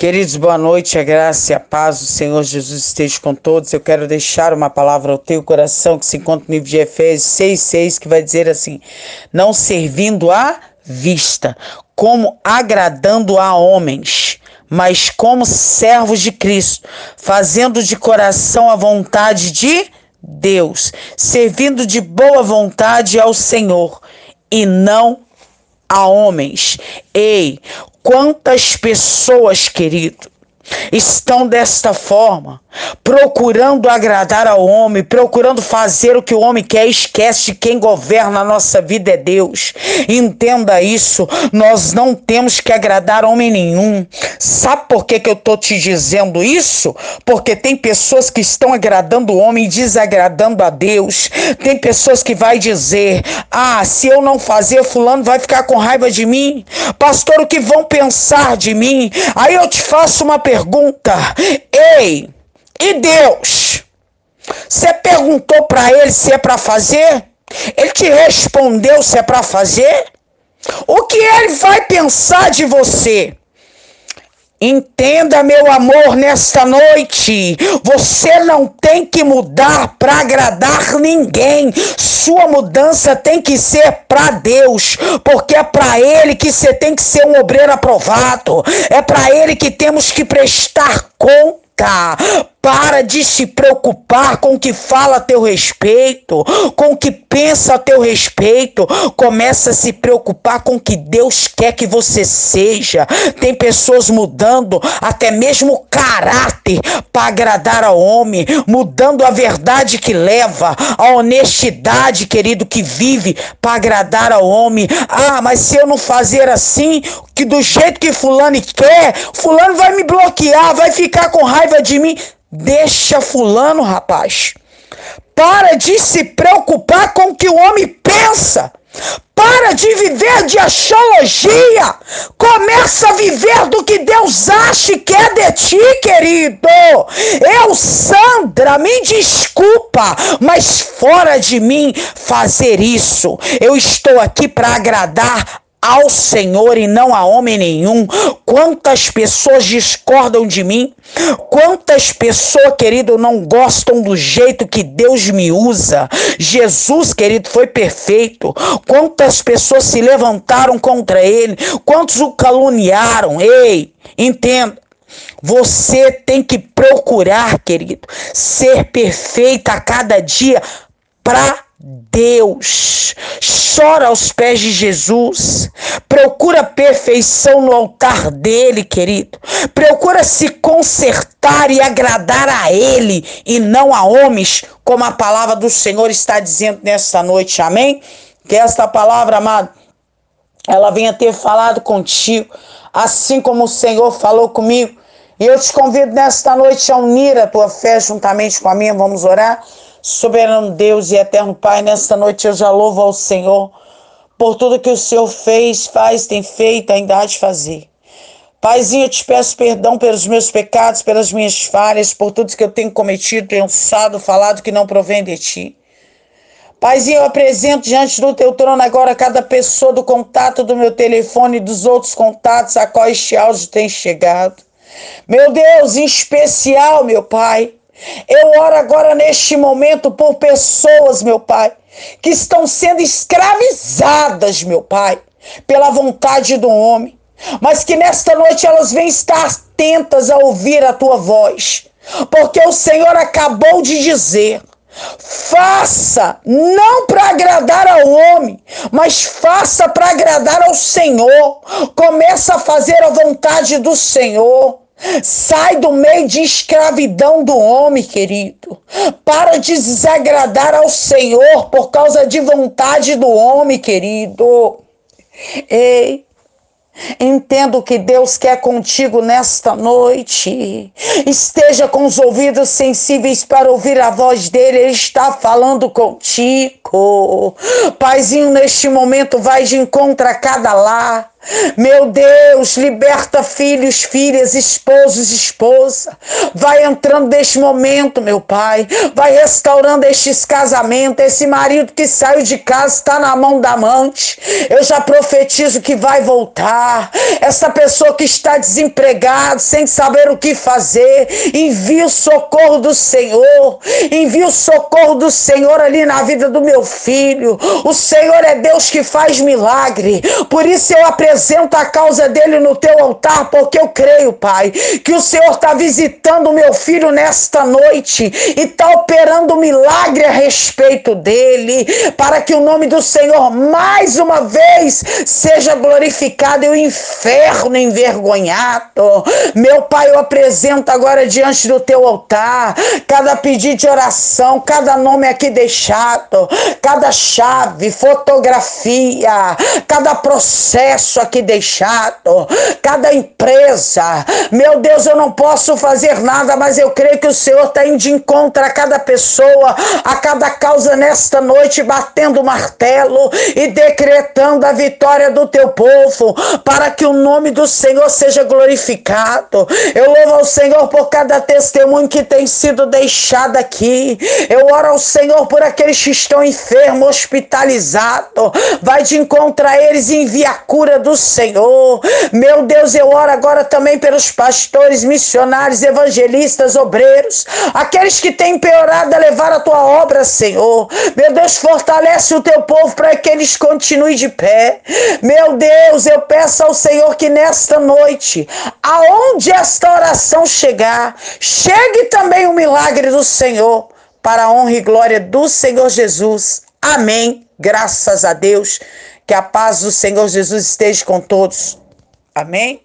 Queridos, boa noite, a graça e a paz do Senhor Jesus esteja com todos. Eu quero deixar uma palavra ao teu coração que se encontra no livro de Efésios 6,6, que vai dizer assim: não servindo à vista, como agradando a homens, mas como servos de Cristo, fazendo de coração a vontade de Deus, servindo de boa vontade ao Senhor e não a homens. Ei, quantas pessoas, querido, estão desta forma, procurando agradar ao homem, procurando fazer o que o homem quer, esquece quem governa a nossa vida é Deus. Entenda isso, nós não temos que agradar homem nenhum. Sabe por que, que eu tô te dizendo isso? Porque tem pessoas que estão agradando o homem e desagradando a Deus. Tem pessoas que vai dizer: "Ah, se eu não fazer, fulano vai ficar com raiva de mim. Pastor, o que vão pensar de mim?" Aí eu te faço uma pergunta: "Ei, e Deus? Você perguntou para ele se é para fazer? Ele te respondeu se é para fazer? O que ele vai pensar de você? Entenda, meu amor, nesta noite. Você não tem que mudar para agradar ninguém. Sua mudança tem que ser para Deus, porque é para Ele que você tem que ser um obreiro aprovado. É para Ele que temos que prestar conta. Para de se preocupar com o que fala a teu respeito, com o que pensa a teu respeito. Começa a se preocupar com o que Deus quer que você seja. Tem pessoas mudando até mesmo o caráter para agradar ao homem, mudando a verdade que leva, a honestidade, querido, que vive para agradar ao homem. Ah, mas se eu não fazer assim, que do jeito que fulano quer, fulano vai me bloquear, vai ficar com raiva de mim. Deixa fulano, rapaz. Para de se preocupar com o que o homem pensa. Para de viver de astrologia. Começa a viver do que Deus acha e quer de ti, querido. Eu, Sandra, me desculpa, mas fora de mim fazer isso. Eu estou aqui para agradar ao Senhor e não a homem nenhum. Quantas pessoas discordam de mim? Quantas pessoas, querido, não gostam do jeito que Deus me usa? Jesus, querido, foi perfeito. Quantas pessoas se levantaram contra ele? Quantos o caluniaram? Ei, entenda. Você tem que procurar, querido, ser perfeita a cada dia para Deus, chora aos pés de Jesus, procura perfeição no altar dele, querido. Procura se consertar e agradar a ele e não a homens, como a palavra do Senhor está dizendo nesta noite. Amém? Que esta palavra, amado, ela venha ter falado contigo, assim como o Senhor falou comigo. E eu te convido nesta noite a unir a tua fé juntamente com a minha. Vamos orar. Soberano Deus e eterno Pai, nesta noite eu já louvo ao Senhor por tudo que o Senhor fez, faz, tem feito, ainda há de fazer. Paizinho, eu te peço perdão pelos meus pecados, pelas minhas falhas, por tudo que eu tenho cometido, pensado, falado que não provém de ti. Paizinho, eu apresento diante do teu trono agora cada pessoa do contato do meu telefone e dos outros contatos a qual este áudio tem chegado. Meu Deus, em especial, meu Pai, eu oro agora neste momento por pessoas, meu Pai, que estão sendo escravizadas, meu Pai, pela vontade do homem, mas que nesta noite elas vêm estar atentas a ouvir a tua voz, porque o Senhor acabou de dizer. Faça não para agradar ao homem, mas faça para agradar ao Senhor. Começa a fazer a vontade do Senhor. Sai do meio de escravidão do homem, querido. Para de desagradar ao Senhor por causa de vontade do homem, querido. Ei, Entenda o que Deus quer contigo nesta noite. Esteja com os ouvidos sensíveis para ouvir a voz dele. Ele está falando contigo. Paizinho, neste momento, vai de encontro a cada lar. Meu Deus, liberta filhos, filhas, esposos, esposa. Vai entrando neste momento, meu Pai. Vai restaurando estes casamentos. Esse marido que saiu de casa está na mão da amante. Eu já profetizo que vai voltar. Essa pessoa que está desempregada, sem saber o que fazer, envia o socorro do Senhor. Envia o socorro do Senhor ali na vida do meu filho. O Senhor é Deus que faz milagre. Por isso eu aprendi apresento a causa dele no teu altar, porque eu creio, Pai, que o Senhor está visitando o meu filho nesta noite e está operando um milagre a respeito dele, para que o nome do Senhor mais uma vez seja glorificado e o inferno envergonhado. Meu Pai, eu apresento agora diante do teu altar cada pedido de oração, cada nome aqui deixado, cada chave, fotografia, cada processo aqui deixado, cada empresa. Meu Deus, eu não posso fazer nada, mas eu creio que o Senhor está indo de encontro a cada pessoa, a cada causa nesta noite, batendo o martelo e decretando a vitória do teu povo, para que o nome do Senhor seja glorificado. Eu louvo ao Senhor por cada testemunho que tem sido deixado aqui. Eu oro ao Senhor por aqueles que estão enfermos, hospitalizados. Vai de encontro a eles e envia a cura do do Senhor. Meu Deus, eu oro agora também pelos pastores, missionários, evangelistas, obreiros, aqueles que têm piorado a levar a tua obra, Senhor. Meu Deus, fortalece o teu povo para que eles continuem de pé. Meu Deus, eu peço ao Senhor que nesta noite, aonde esta oração chegar, chegue também o milagre do Senhor, para a honra e glória do Senhor Jesus. Amém. Graças a Deus. Que a paz do Senhor Jesus esteja com todos. Amém?